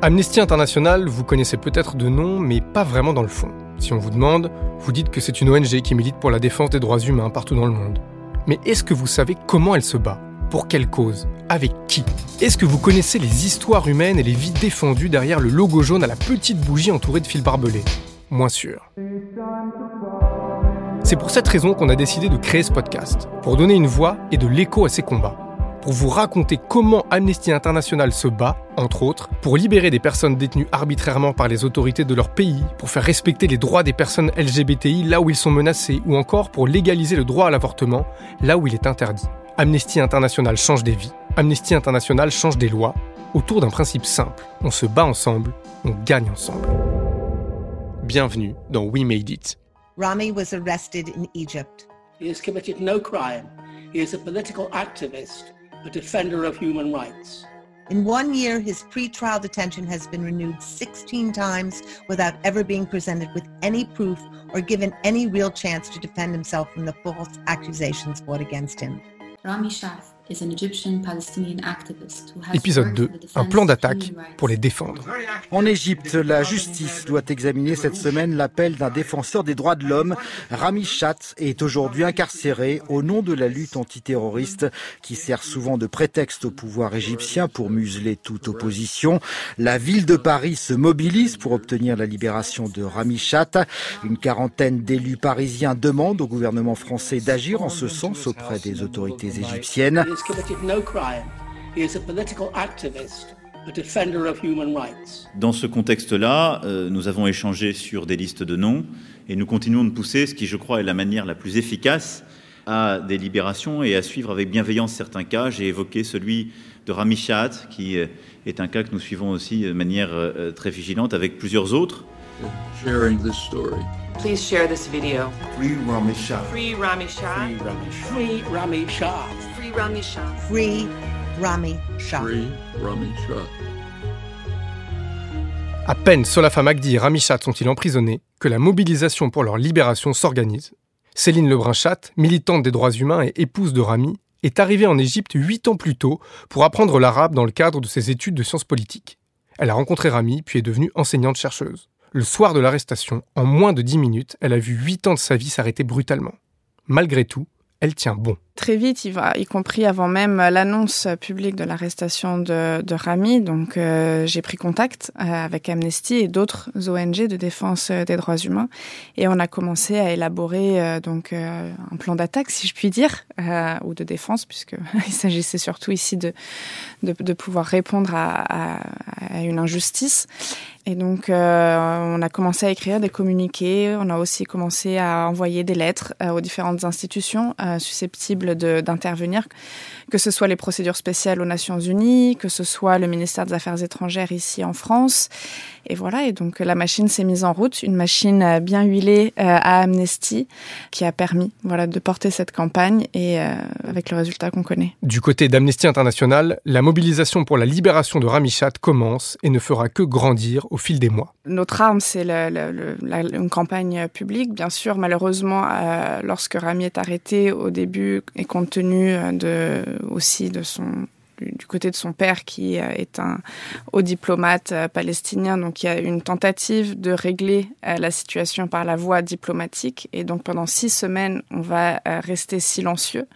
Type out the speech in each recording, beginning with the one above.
Amnesty International, vous connaissez peut-être de nom, mais pas vraiment dans le fond. Si on vous demande, vous dites que c'est une ONG qui milite pour la défense des droits humains partout dans le monde. Mais est-ce que vous savez comment elle se bat? Pour quelle cause? Avec qui? Est-ce que vous connaissez les histoires humaines et les vies défendues derrière le logo jaune à la petite bougie entourée de fils barbelés? Moins sûr. C'est pour cette raison qu'on a décidé de créer ce podcast, pour donner une voix et de l'écho à ces combats pour vous raconter comment Amnesty International se bat, entre autres, pour libérer des personnes détenues arbitrairement par les autorités de leur pays, pour faire respecter les droits des personnes LGBTI là où ils sont menacés, ou encore pour légaliser le droit à l'avortement là où il est interdit. Amnesty International change des vies, Amnesty International change des lois, autour d'un principe simple. On se bat ensemble, on gagne ensemble. Bienvenue dans We Made It. Rami was arrested in Egypt. He has committed no crime. He is a political activist a defender of human rights. In one year, his pre-trial detention has been renewed 16 times without ever being presented with any proof or given any real chance to defend himself from the false accusations brought against him. Rami Shaf Épisode 2, un plan d'attaque pour les défendre. En Égypte, la justice doit examiner cette semaine l'appel d'un défenseur des droits de l'homme. Rami Chat est aujourd'hui incarcéré au nom de la lutte antiterroriste qui sert souvent de prétexte au pouvoir égyptien pour museler toute opposition. La ville de Paris se mobilise pour obtenir la libération de Rami Chat. Une quarantaine d'élus parisiens demandent au gouvernement français d'agir en ce sens auprès des autorités égyptiennes. Dans ce contexte-là, euh, nous avons échangé sur des listes de noms et nous continuons de pousser ce qui, je crois, est la manière la plus efficace à des libérations et à suivre avec bienveillance certains cas. J'ai évoqué celui de Rami qui euh, est un cas que nous suivons aussi de manière euh, très vigilante avec plusieurs autres. Please share this video. Free Rami Shah. Free Rami Shah. Free Rami Rami Shah. Free Rami Shah. Free Rami Shah. À peine Solafa Magdi et Rami Chat sont-ils emprisonnés que la mobilisation pour leur libération s'organise. Céline Lebrun-Chat, militante des droits humains et épouse de Rami, est arrivée en Égypte huit ans plus tôt pour apprendre l'arabe dans le cadre de ses études de sciences politiques. Elle a rencontré Rami puis est devenue enseignante-chercheuse. Le soir de l'arrestation, en moins de dix minutes, elle a vu huit ans de sa vie s'arrêter brutalement. Malgré tout, elle tient bon. Très vite, y compris avant même l'annonce publique de l'arrestation de, Rami. Donc, euh, j'ai pris contact euh, avec Amnesty et d'autres ONG de défense des droits humains, et on a commencé à élaborer euh, donc un plan d'attaque, si je puis dire, ou de défense, puisque il s'agissait surtout ici de, de, pouvoir répondre à une injustice. Et donc, on a commencé à écrire des communiqués. On a aussi commencé à envoyer des lettres aux différentes institutions susceptibles d'intervenir, que ce soit les procédures spéciales aux Nations Unies, que ce soit le ministère des Affaires étrangères ici en France. Et voilà, et donc la machine s'est mise en route, une machine euh, bien huilée euh, à Amnesty qui a permis voilà, de porter cette campagne et euh, avec le résultat qu'on connaît. Du côté d'Amnesty International, la mobilisation pour la libération de Rami Chat commence et ne fera que grandir au fil des mois. Notre arme, c'est une campagne publique. Bien sûr, malheureusement, lorsque Rami est arrêté au début et compte tenu de, aussi du côté de son père qui euh, est un haut diplomate euh, palestinien. Donc il y a une tentative de régler euh, la situation par la voie diplomatique. Et donc pendant six semaines, on va rester silencieux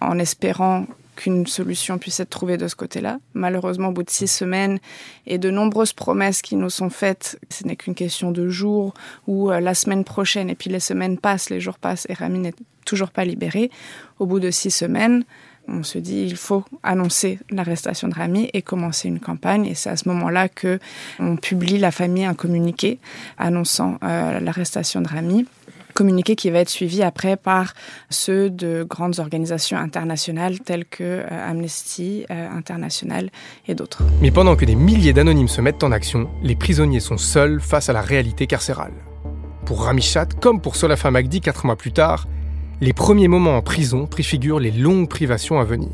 en espérant qu'une solution puisse être trouvée de ce côté-là. Malheureusement, au bout de six semaines et de nombreuses promesses qui nous sont faites, ce n'est qu'une question de jours ou la semaine prochaine, et puis les semaines passent, les jours passent, et Rami n'est toujours pas libéré. Au bout de six semaines, on se dit il faut annoncer l'arrestation de Rami et commencer une campagne. Et c'est à ce moment-là que on publie la famille un communiqué annonçant euh, l'arrestation de Rami communiqué qui va être suivi après par ceux de grandes organisations internationales telles que euh, Amnesty euh, International et d'autres. Mais pendant que des milliers d'anonymes se mettent en action, les prisonniers sont seuls face à la réalité carcérale. Pour Rami Chat, comme pour Solafa Magdi quatre mois plus tard, les premiers moments en prison préfigurent les longues privations à venir.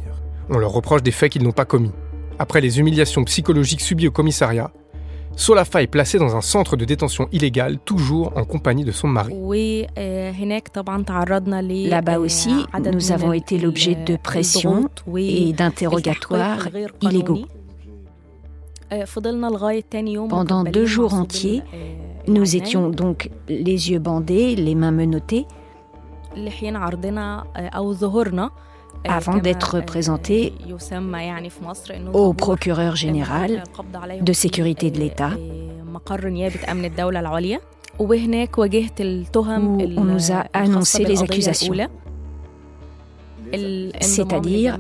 On leur reproche des faits qu'ils n'ont pas commis. Après les humiliations psychologiques subies au commissariat, Solafa est placée dans un centre de détention illégal, toujours en compagnie de son mari. Là-bas aussi, nous avons été l'objet de pressions et d'interrogatoires illégaux. Pendant deux jours entiers, nous étions donc les yeux bandés, les mains menottées, avant d'être présentés au procureur général de sécurité de l'État, où on nous a annoncé les accusations, c'est-à-dire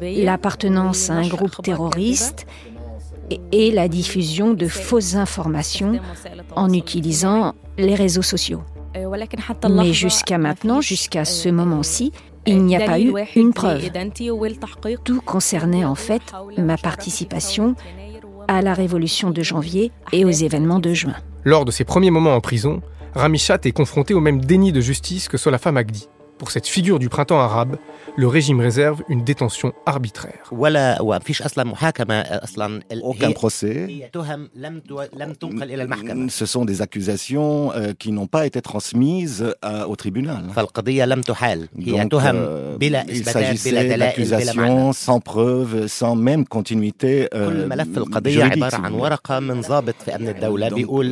l'appartenance à un groupe terroriste et la diffusion de fausses informations en utilisant les réseaux sociaux. Mais jusqu'à maintenant, jusqu'à ce moment-ci, il n'y a pas eu une preuve. Tout concernait en fait ma participation à la révolution de janvier et aux événements de juin. Lors de ses premiers moments en prison, Ramichat est confronté au même déni de justice que Solafa Magdi. Pour cette figure du printemps arabe, le régime réserve une détention arbitraire. Aucun procès. Ce sont des accusations euh, qui n'ont pas été transmises euh, au tribunal. Donc, euh, il s'agissait d'accusations sans preuve, sans même continuité juridique.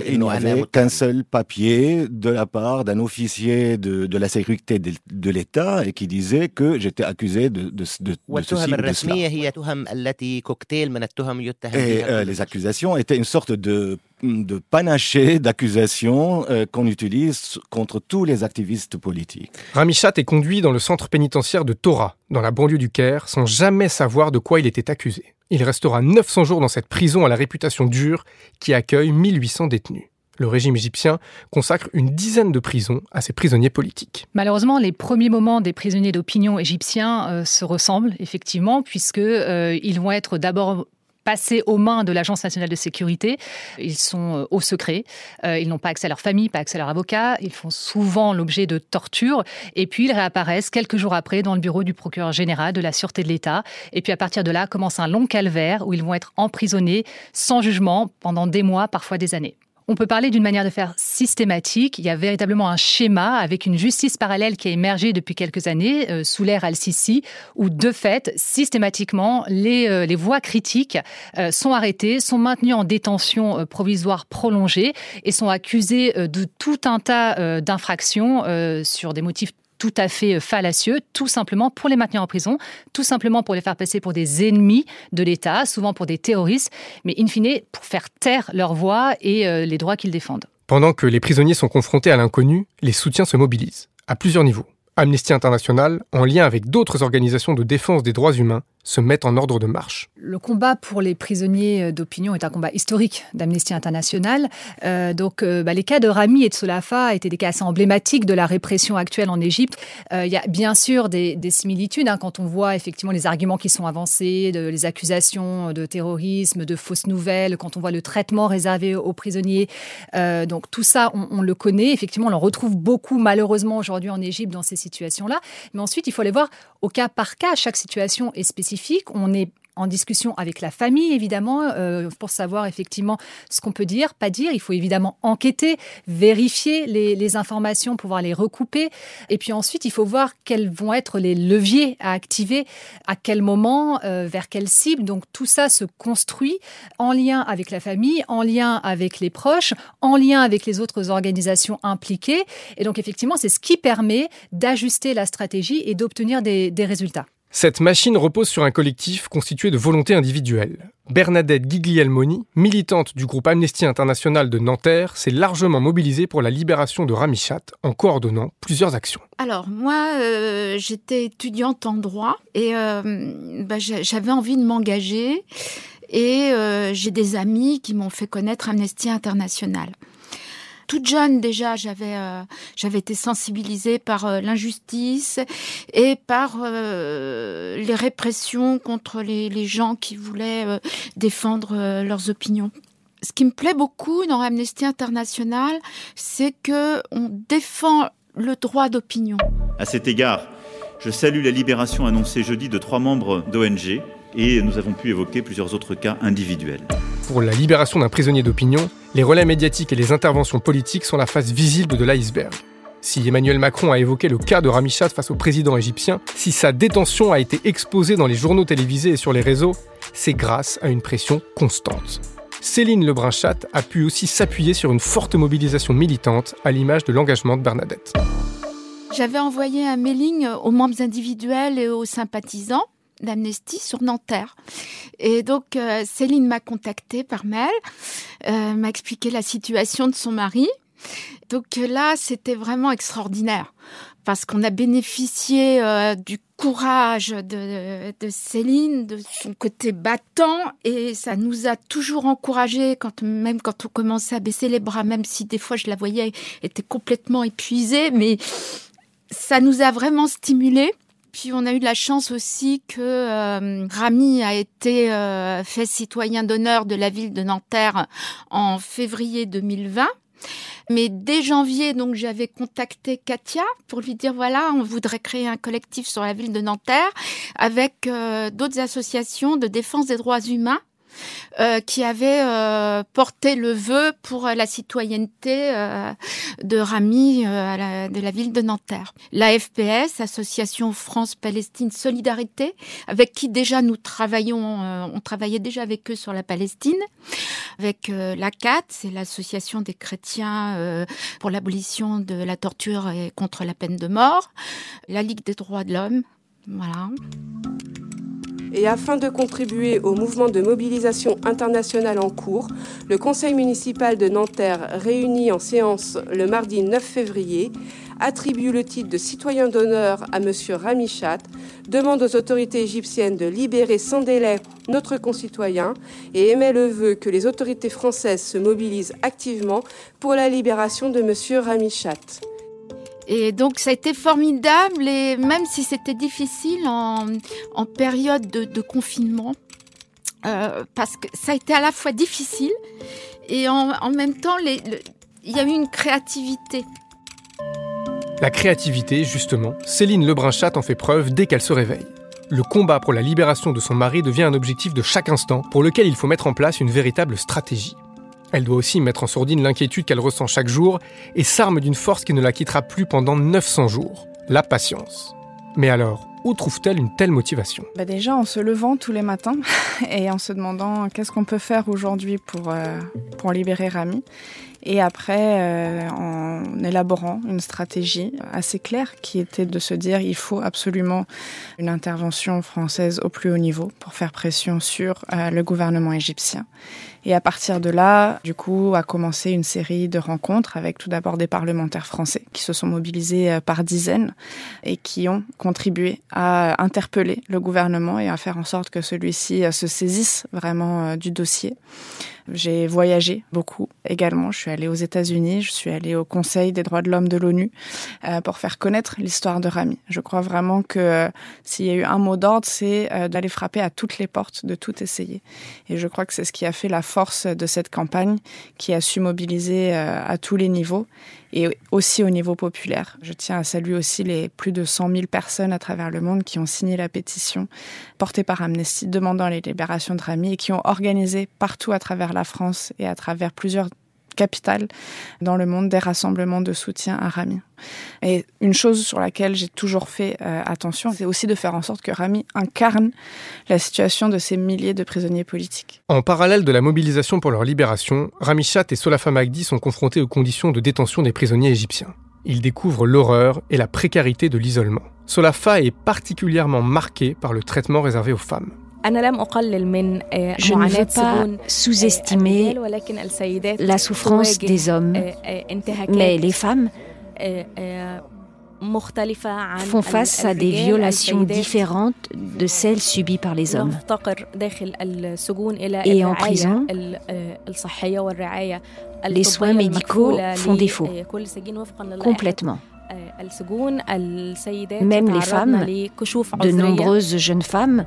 il n'y avait qu'un seul papier de la part d'un officier de, de la sécurité de, l'État et qui disait que j'étais accusé de, de, de, de ceci ou de cela. Et euh, les accusations étaient une sorte de, de panaché d'accusations euh, qu'on utilise contre tous les activistes politiques. Ramichat est conduit dans le centre pénitentiaire de Tora, dans la banlieue du Caire, sans jamais savoir de quoi il était accusé. Il restera 900 jours dans cette prison à la réputation dure qui accueille 1800 détenus le régime égyptien consacre une dizaine de prisons à ses prisonniers politiques. Malheureusement, les premiers moments des prisonniers d'opinion égyptiens euh, se ressemblent effectivement, puisque euh, ils vont être d'abord passés aux mains de l'Agence nationale de sécurité. Ils sont euh, au secret. Euh, ils n'ont pas accès à leur famille, pas accès à leur avocat. Ils font souvent l'objet de tortures. Et puis, ils réapparaissent quelques jours après dans le bureau du procureur général de la Sûreté de l'État. Et puis, à partir de là, commence un long calvaire où ils vont être emprisonnés sans jugement pendant des mois, parfois des années. On peut parler d'une manière de faire systématique. Il y a véritablement un schéma avec une justice parallèle qui a émergé depuis quelques années euh, sous l'ère Al-Sisi, où de fait, systématiquement, les, euh, les voix critiques euh, sont arrêtées, sont maintenues en détention provisoire prolongée et sont accusées de tout un tas d'infractions sur des motifs tout à fait fallacieux, tout simplement pour les maintenir en prison, tout simplement pour les faire passer pour des ennemis de l'État, souvent pour des terroristes, mais in fine pour faire taire leur voix et euh, les droits qu'ils défendent. Pendant que les prisonniers sont confrontés à l'inconnu, les soutiens se mobilisent, à plusieurs niveaux. Amnesty International, en lien avec d'autres organisations de défense des droits humains, se mettent en ordre de marche. Le combat pour les prisonniers d'opinion est un combat historique d'Amnesty International. Euh, donc, euh, bah, les cas de Rami et de Solafa étaient des cas assez emblématiques de la répression actuelle en Égypte. Euh, il y a bien sûr des, des similitudes hein, quand on voit effectivement les arguments qui sont avancés, les accusations de terrorisme, de fausses nouvelles, quand on voit le traitement réservé aux prisonniers. Euh, donc, tout ça, on, on, le connaît. Effectivement, on en retrouve beaucoup malheureusement aujourd'hui en Égypte dans ces situations-là. Mais ensuite, il faut aller voir au cas par cas. Chaque situation est spécifique on est en discussion avec la famille, évidemment, euh, pour savoir effectivement ce qu'on peut dire, pas dire. Il faut évidemment enquêter, vérifier les, informations, pouvoir les recouper. Et puis ensuite, il faut voir quels vont être les leviers à activer, à quel moment, euh, vers quelle cible. Donc tout ça se construit en lien avec la famille, en lien avec les proches, en lien avec les autres organisations impliquées. Et donc effectivement, c'est ce qui permet d'ajuster la stratégie et d'obtenir des résultats. Cette machine repose sur un collectif constitué de volontés individuelles. Bernadette Giglielmoni, militante du groupe Amnesty International de Nanterre, s'est largement mobilisée pour la libération de Ramichat en coordonnant plusieurs actions. Alors moi, euh, j'étais étudiante en droit et euh, bah, j'avais envie de m'engager et euh, j'ai des amis qui m'ont fait connaître Amnesty International toute jeune déjà, j'avais euh, été sensibilisée par euh, l'injustice et par euh, les répressions contre les, les gens qui voulaient défendre leurs opinions. Ce qui me plaît beaucoup dans Amnesty International, c'est que on défend le droit d'opinion. À cet égard, je salue la libération annoncée jeudi de trois membres d'ONG et nous avons pu évoquer plusieurs autres cas individuels. Pour la libération d'un prisonnier d'opinion, les relais médiatiques et les interventions politiques sont la face visible de l'iceberg. Si Emmanuel Macron a évoqué le cas de Ramichat face au président égyptien, si sa détention a été exposée dans les journaux télévisés et sur les réseaux, c'est grâce à une pression constante. Céline Lebrun-Chat a pu aussi s'appuyer sur une forte mobilisation militante à l'image de l'engagement de Bernadette. J'avais envoyé un mailing aux membres individuels et aux sympathisants d'Amnesty sur Nanterre. Et donc euh, Céline m'a contactée par mail, euh, m'a expliqué la situation de son mari. Donc euh, là, c'était vraiment extraordinaire parce qu'on a bénéficié du courage de, Céline, de son côté battant, et ça nous a toujours encouragés, quand, même quand on commençait à baisser les bras, même si des fois je la voyais était complètement épuisée, mais ça nous a vraiment stimulés. Puis on a eu la chance aussi que euh, Rami a été euh, fait citoyen d'honneur de la ville de Nanterre en février 2020. Mais dès janvier, donc, j'avais contacté Katia pour lui dire voilà, on voudrait créer un collectif sur la ville de Nanterre avec euh, d'autres associations de défense des droits humains euh, qui avait euh, porté le vœu pour la citoyenneté euh, de Rami de la ville de Nanterre. La FPS, Association France-Palestine Solidarité, avec qui déjà nous travaillons, on travaillait déjà avec eux sur la Palestine, avec la CAT, c'est l'association des chrétiens pour l'abolition de la torture et contre la peine de mort, la Ligue des droits de l'homme, voilà et afin de contribuer au mouvement de mobilisation internationale en cours, le Conseil municipal de Nanterre, réuni en séance le mardi 9 février, attribue le titre de citoyen d'honneur à M. Ramichat, demande aux autorités égyptiennes de libérer sans délai notre concitoyen et émet le vœu que les autorités françaises se mobilisent activement pour la libération de M. Ramichat. Et donc ça a été formidable et même si c'était difficile en, période de, confinement, euh, parce que ça a été à la fois difficile et en, même temps il y a eu une créativité. La créativité, justement, Céline Lebrun-Chat en fait preuve dès qu'elle se réveille. Le combat pour la libération de son mari devient un objectif de chaque instant pour lequel il faut mettre en place une véritable stratégie. Elle doit aussi mettre en sourdine l'inquiétude qu'elle ressent chaque jour et s'arme d'une force qui ne la quittera plus pendant 900 jours, la patience. Mais alors, où trouve-t-elle une telle motivation? Bah Déjà en se levant tous les matins et en se demandant qu'est-ce qu'on peut faire aujourd'hui pour, euh, pour libérer Rami. Et après, euh, en élaborant une stratégie assez claire qui était de se dire il faut absolument une intervention française au plus haut niveau pour faire pression sur euh, le gouvernement égyptien. Et à partir de là, du coup, a commencé une série de rencontres avec tout d'abord des parlementaires français qui se sont mobilisés euh, par dizaines et qui ont contribué à interpeller le gouvernement et à faire en sorte que celui-ci se saisisse vraiment du dossier. J'ai voyagé beaucoup également. Allée aux États-Unis, je suis allée au Conseil des droits de l'homme de l'ONU euh, pour faire connaître l'histoire de Rami. Je crois vraiment que euh, s'il y a eu un mot d'ordre, c'est euh, d'aller frapper à toutes les portes, de tout essayer. Et je crois que c'est ce qui a fait la force de cette campagne, qui a su mobiliser à tous les niveaux et aussi au niveau populaire. Je tiens à saluer aussi les plus de 100 000 personnes à travers le monde qui ont signé la pétition portée par Amnesty demandant les libérations de Rami et qui ont organisé partout à travers la France et à travers plusieurs capitale dans le monde des rassemblements de soutien à Rami. Et une chose sur laquelle j'ai toujours fait euh, attention, c'est aussi de faire en sorte que Rami incarne la situation de ces milliers de prisonniers politiques. En parallèle de la mobilisation pour leur libération, Rami Chat et Solafa Magdi sont confrontés aux conditions de détention des prisonniers égyptiens. Ils découvrent l'horreur et la précarité de l'isolement. Solafa est particulièrement marqué par le traitement réservé aux femmes. Je ne veux pas sous-estimer la souffrance des hommes, mais les femmes font face à des violations différentes de celles subies par les hommes. Et en prison, les soins médicaux font défaut, complètement. Même les femmes, de nombreuses jeunes femmes,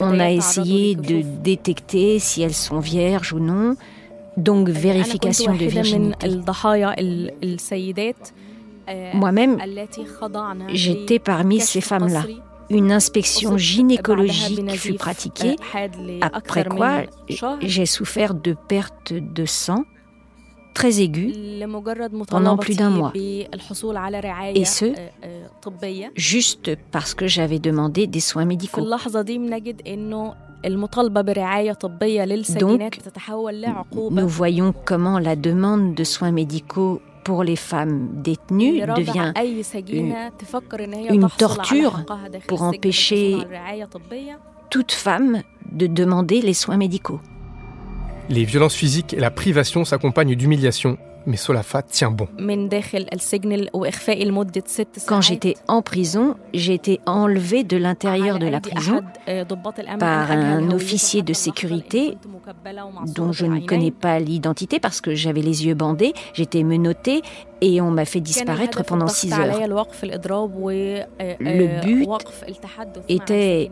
on a essayé de détecter si elles sont vierges ou non, donc vérification de virginité. Moi-même, j'étais parmi ces femmes-là. Une inspection gynécologique fut pratiquée, après quoi j'ai souffert de perte de sang très aiguë pendant plus d'un mois. Et ce, juste parce que j'avais demandé des soins médicaux. Donc, nous voyons comment la demande de soins médicaux pour les femmes détenues devient une, une torture pour empêcher toute femme de demander les soins médicaux. Les violences physiques et la privation s'accompagnent d'humiliations mais Solafa tient bon. Quand j'étais en prison, j'ai été enlevée de l'intérieur de la prison par un officier de sécurité dont je ne connais pas l'identité parce que j'avais les yeux bandés, j'étais menottée et on m'a fait disparaître pendant six heures. Le but était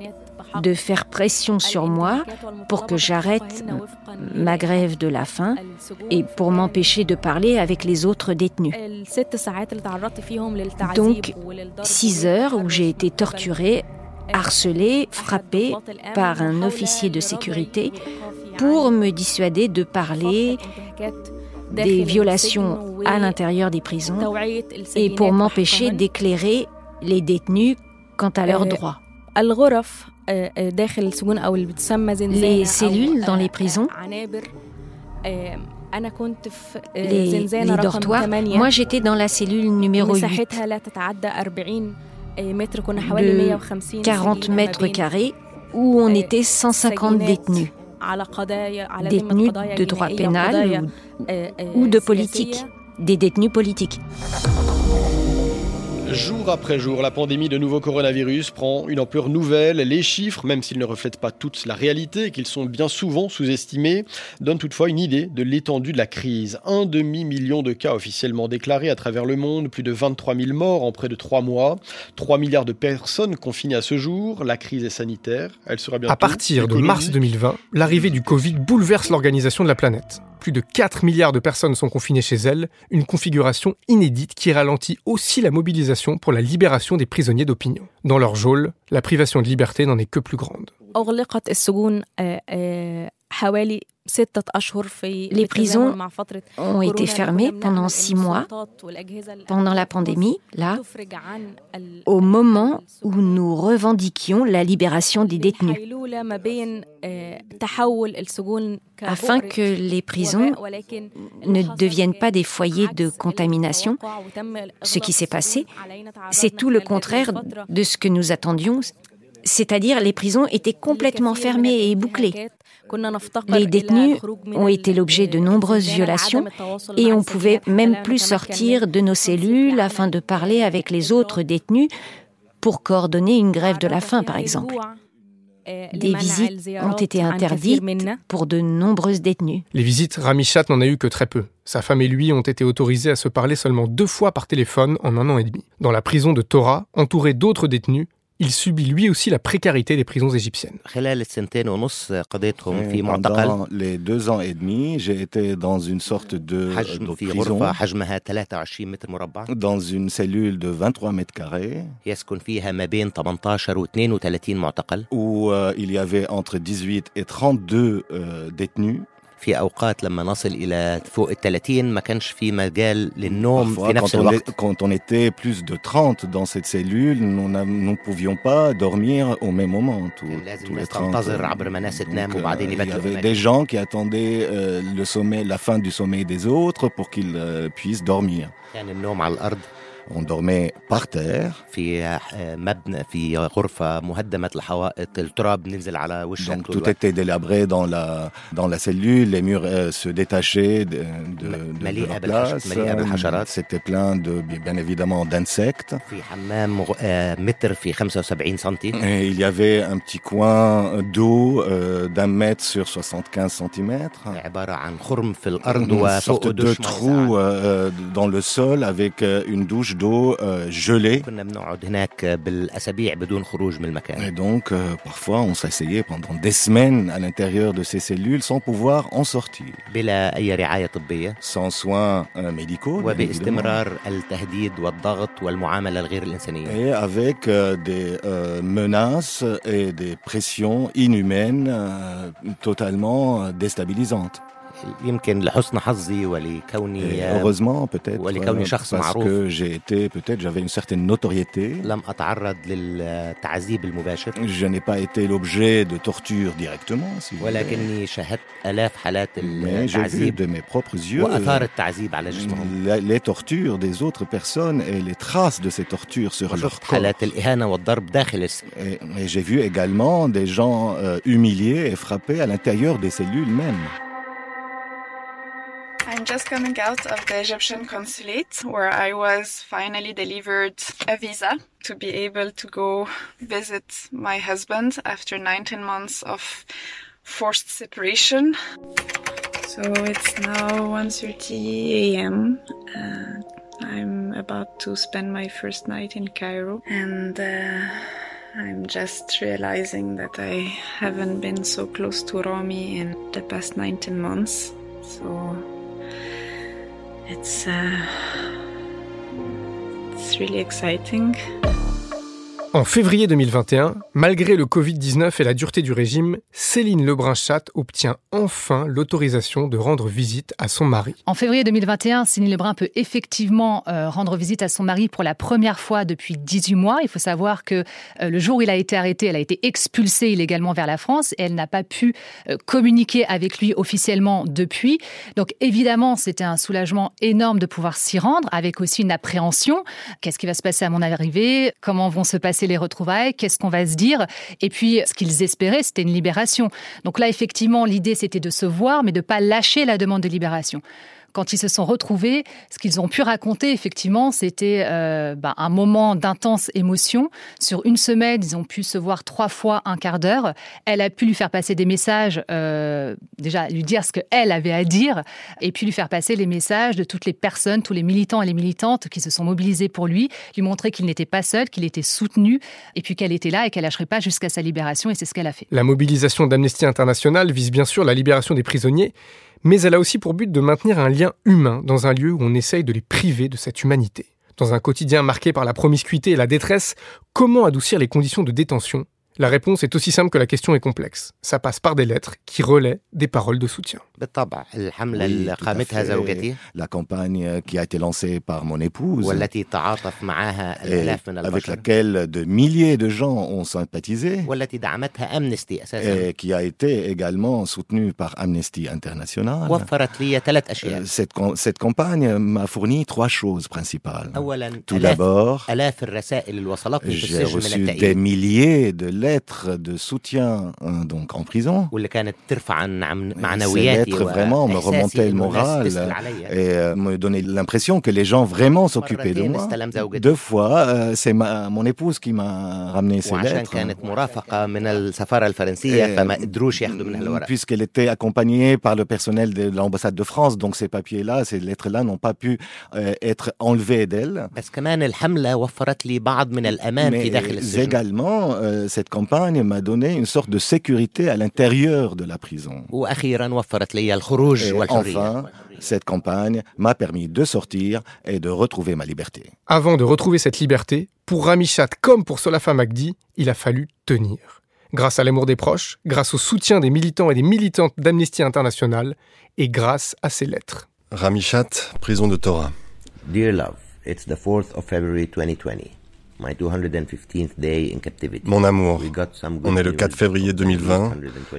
de faire pression sur moi pour que j'arrête ma grève de la faim et pour m'empêcher de parler avec les autres détenus. Donc, six heures où j'ai été torturée, harcelée, frappée par un officier de sécurité pour me dissuader de parler des violations à l'intérieur des prisons et pour m'empêcher d'éclairer les détenus quant à leurs droits. Les cellules dans les prisons, les, les dortoirs. Moi, j'étais dans la cellule numéro 8 de 40 mètres carrés où on était 150 détenus. détenus de droit pénal ou, ou de politique, des détenus politiques. Jour après jour, la pandémie de nouveau coronavirus prend une ampleur nouvelle. Les chiffres, même s'ils ne reflètent pas toute la réalité et qu'ils sont bien souvent sous-estimés, donnent toutefois une idée de l'étendue de la crise. Un demi-million de cas officiellement déclarés à travers le monde, plus de 23 000 morts en près de trois mois, 3 milliards de personnes confinées à ce jour. La crise est sanitaire, elle sera bien. À partir de mars 2020, l'arrivée du Covid bouleverse l'organisation de la planète plus de 4 milliards de personnes sont confinées chez elles, une configuration inédite qui ralentit aussi la mobilisation pour la libération des prisonniers d'opinion. Dans leur geôle, la privation de liberté n'en est que plus grande. Les prisons ont été fermées pendant six mois, pendant la pandémie, là, au moment où nous revendiquions la libération des détenus, afin que les prisons ne deviennent pas des foyers de contamination. Ce qui s'est passé, c'est tout le contraire de ce que nous attendions, c'est-à-dire les prisons étaient complètement fermées et bouclées. Les détenus ont été l'objet de nombreuses violations et on pouvait même plus sortir de nos cellules afin de parler avec les autres détenus pour coordonner une grève de la faim, par exemple. Des visites ont été interdites pour de nombreuses détenues. Les visites, Ramichat n'en a eu que très peu. Sa femme et lui ont été autorisés à se parler seulement deux fois par téléphone en un an et demi. Dans la prison de Torah, entouré d'autres détenus, il subit lui aussi la précarité des prisons égyptiennes. Pendant les deux ans et demi, j'ai été dans une sorte de, prison, dans une cellule de 23 mètres carrés, où euh, il y avait entre 18 et 32 euh, détenus في اوقات لما نصل الى فوق ال 30 ما كانش في مجال للنوم في نفس الوقت. Quand on était plus de 30 dans cette cellule, nous ne pouvions pas dormir au même moment tous, tous les 30. عبر مناس تنام وبعدين يبدلوا Il y avait des gens qui attendaient euh, le sommeil, la fin du sommeil des autres pour qu'ils euh, puissent dormir. كان النوم على الارض on dormait par terre. Donc tout était délabré dans la, dans la cellule, les murs euh, se détachaient de, de, de, la place. C'était plein de, bien évidemment d'insectes. Et il y avait un petit coin d'eau euh, d'un mètre sur 75 centimètres. Une sorte de trou euh, dans le sol avec une douche d'eau euh, gelée. Et donc, euh, parfois, on s'asseyait pendant des semaines à l'intérieur de ces cellules sans pouvoir en sortir. Sans soins euh, médicaux. Et avec des menaces et des pressions inhumaines totalement déstabilisantes. Heureusement peut-être parce que j'ai été peut-être j'avais une certaine notoriété. Je n'ai pas été l'objet de torture directement. Si Mais j'ai vu de mes propres yeux les tortures des autres personnes et les traces de ces tortures sur leur corps. Et, j'ai vu également des gens euh, humiliés et frappés à l'intérieur des cellules même. Just coming out of the Egyptian consulate where I was finally delivered a visa to be able to go visit my husband after 19 months of forced separation. So it's now 1.30 a.m. Uh, I'm about to spend my first night in Cairo and uh, I'm just realizing that I haven't been so close to Rami in the past 19 months. So it's uh, it's really exciting. En février 2021, malgré le Covid-19 et la dureté du régime, Céline Lebrun-Chat obtient enfin l'autorisation de rendre visite à son mari. En février 2021, Céline Lebrun peut effectivement euh, rendre visite à son mari pour la première fois depuis 18 mois. Il faut savoir que euh, le jour où il a été arrêté, elle a été expulsée illégalement vers la France et elle n'a pas pu euh, communiquer avec lui officiellement depuis. Donc évidemment, c'était un soulagement énorme de pouvoir s'y rendre, avec aussi une appréhension. Qu'est-ce qui va se passer à mon arrivée? Comment vont se passer les retrouvailles, qu'est-ce qu'on va se dire? Et puis, ce qu'ils espéraient, c'était une libération. Donc là, effectivement, l'idée, c'était de se voir, mais de ne pas lâcher la demande de libération quand ils se sont retrouvés, ce qu'ils ont pu raconter, effectivement, c'était euh, bah, un moment d'intense émotion. Sur une semaine, ils ont pu se voir trois fois un quart d'heure. Elle a pu lui faire passer des messages, euh, déjà lui dire ce qu'elle avait à dire, et puis lui faire passer les messages de toutes les personnes, tous les militants et les militantes qui se sont mobilisés pour lui, lui montrer qu'il n'était pas seul, qu'il était soutenu, et puis qu'elle était là et qu'elle lâcherait pas jusqu'à sa libération, et c'est ce qu'elle a fait. La mobilisation d'Amnesty International vise bien sûr la libération des prisonniers, mais elle a aussi pour but de maintenir un lien humain dans un lieu où on essaye de les priver de cette humanité. Dans un quotidien marqué par la promiscuité et la détresse, comment adoucir les conditions de détention la réponse est aussi simple que la question est complexe. Ça passe par des lettres qui relaient des paroles de soutien. la campagne qui a été lancée par mon épouse, avec laquelle de milliers de gens ont sympathisé, et qui a été également soutenue par Amnesty International. Euh, cette, cette campagne m'a fourni trois choses principales. Tout d'abord, j'ai reçu des milliers de lettres lettres de soutien euh, donc en prison. Ces lettres vraiment me remontaient le moral et euh, me donnaient l'impression que les gens vraiment s'occupaient de moi. Deux fois, euh, c'est mon épouse qui m'a ramené ces lettres. Puisqu'elle était accompagnée par le personnel de l'ambassade de France, donc ces papiers-là, ces lettres-là n'ont pas pu être enlevés d'elle. Mais également, cette campagne m'a donné une sorte de sécurité à l'intérieur de la prison. Et enfin, cette campagne m'a permis de sortir et de retrouver ma liberté. Avant de retrouver cette liberté, pour Ramichat comme pour Solafa Magdi, il a fallu tenir. Grâce à l'amour des proches, grâce au soutien des militants et des militantes d'Amnesty International, et grâce à ses lettres. Ramichat, prison de Torah. Dear love, it's the 4th of February 2020. Mon amour, on est le 4 février 2020,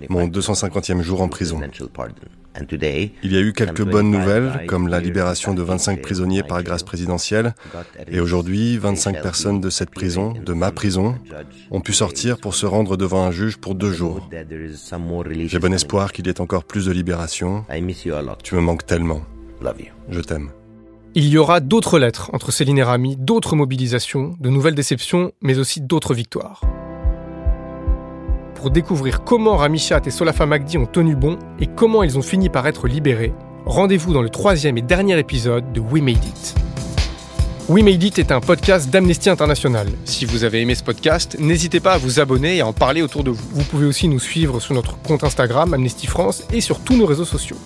mon 250e jour en prison. Il y a eu quelques bonnes nouvelles, comme la libération de 25 prisonniers par grâce présidentielle, et aujourd'hui, 25 personnes de cette prison, de ma prison, ont pu sortir pour se rendre devant un juge pour deux jours. J'ai bon espoir qu'il y ait encore plus de libération. Tu me manques tellement. Je t'aime. Il y aura d'autres lettres entre Céline et Rami, d'autres mobilisations, de nouvelles déceptions, mais aussi d'autres victoires. Pour découvrir comment Rami Chat et Solafa Magdi ont tenu bon et comment ils ont fini par être libérés, rendez-vous dans le troisième et dernier épisode de We Made It. We Made It est un podcast d'Amnesty International. Si vous avez aimé ce podcast, n'hésitez pas à vous abonner et à en parler autour de vous. Vous pouvez aussi nous suivre sur notre compte Instagram Amnesty France et sur tous nos réseaux sociaux.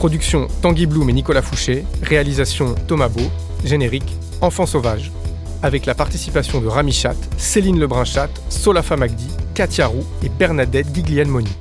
Production Tanguy Bloom et Nicolas Fouché. Réalisation Thomas Beau. Générique Enfant sauvage. Avec la participation de Rami Chat, Céline Lebrun-Chat, Solafa Magdi, Katia Roux et Bernadette Giglielmoni.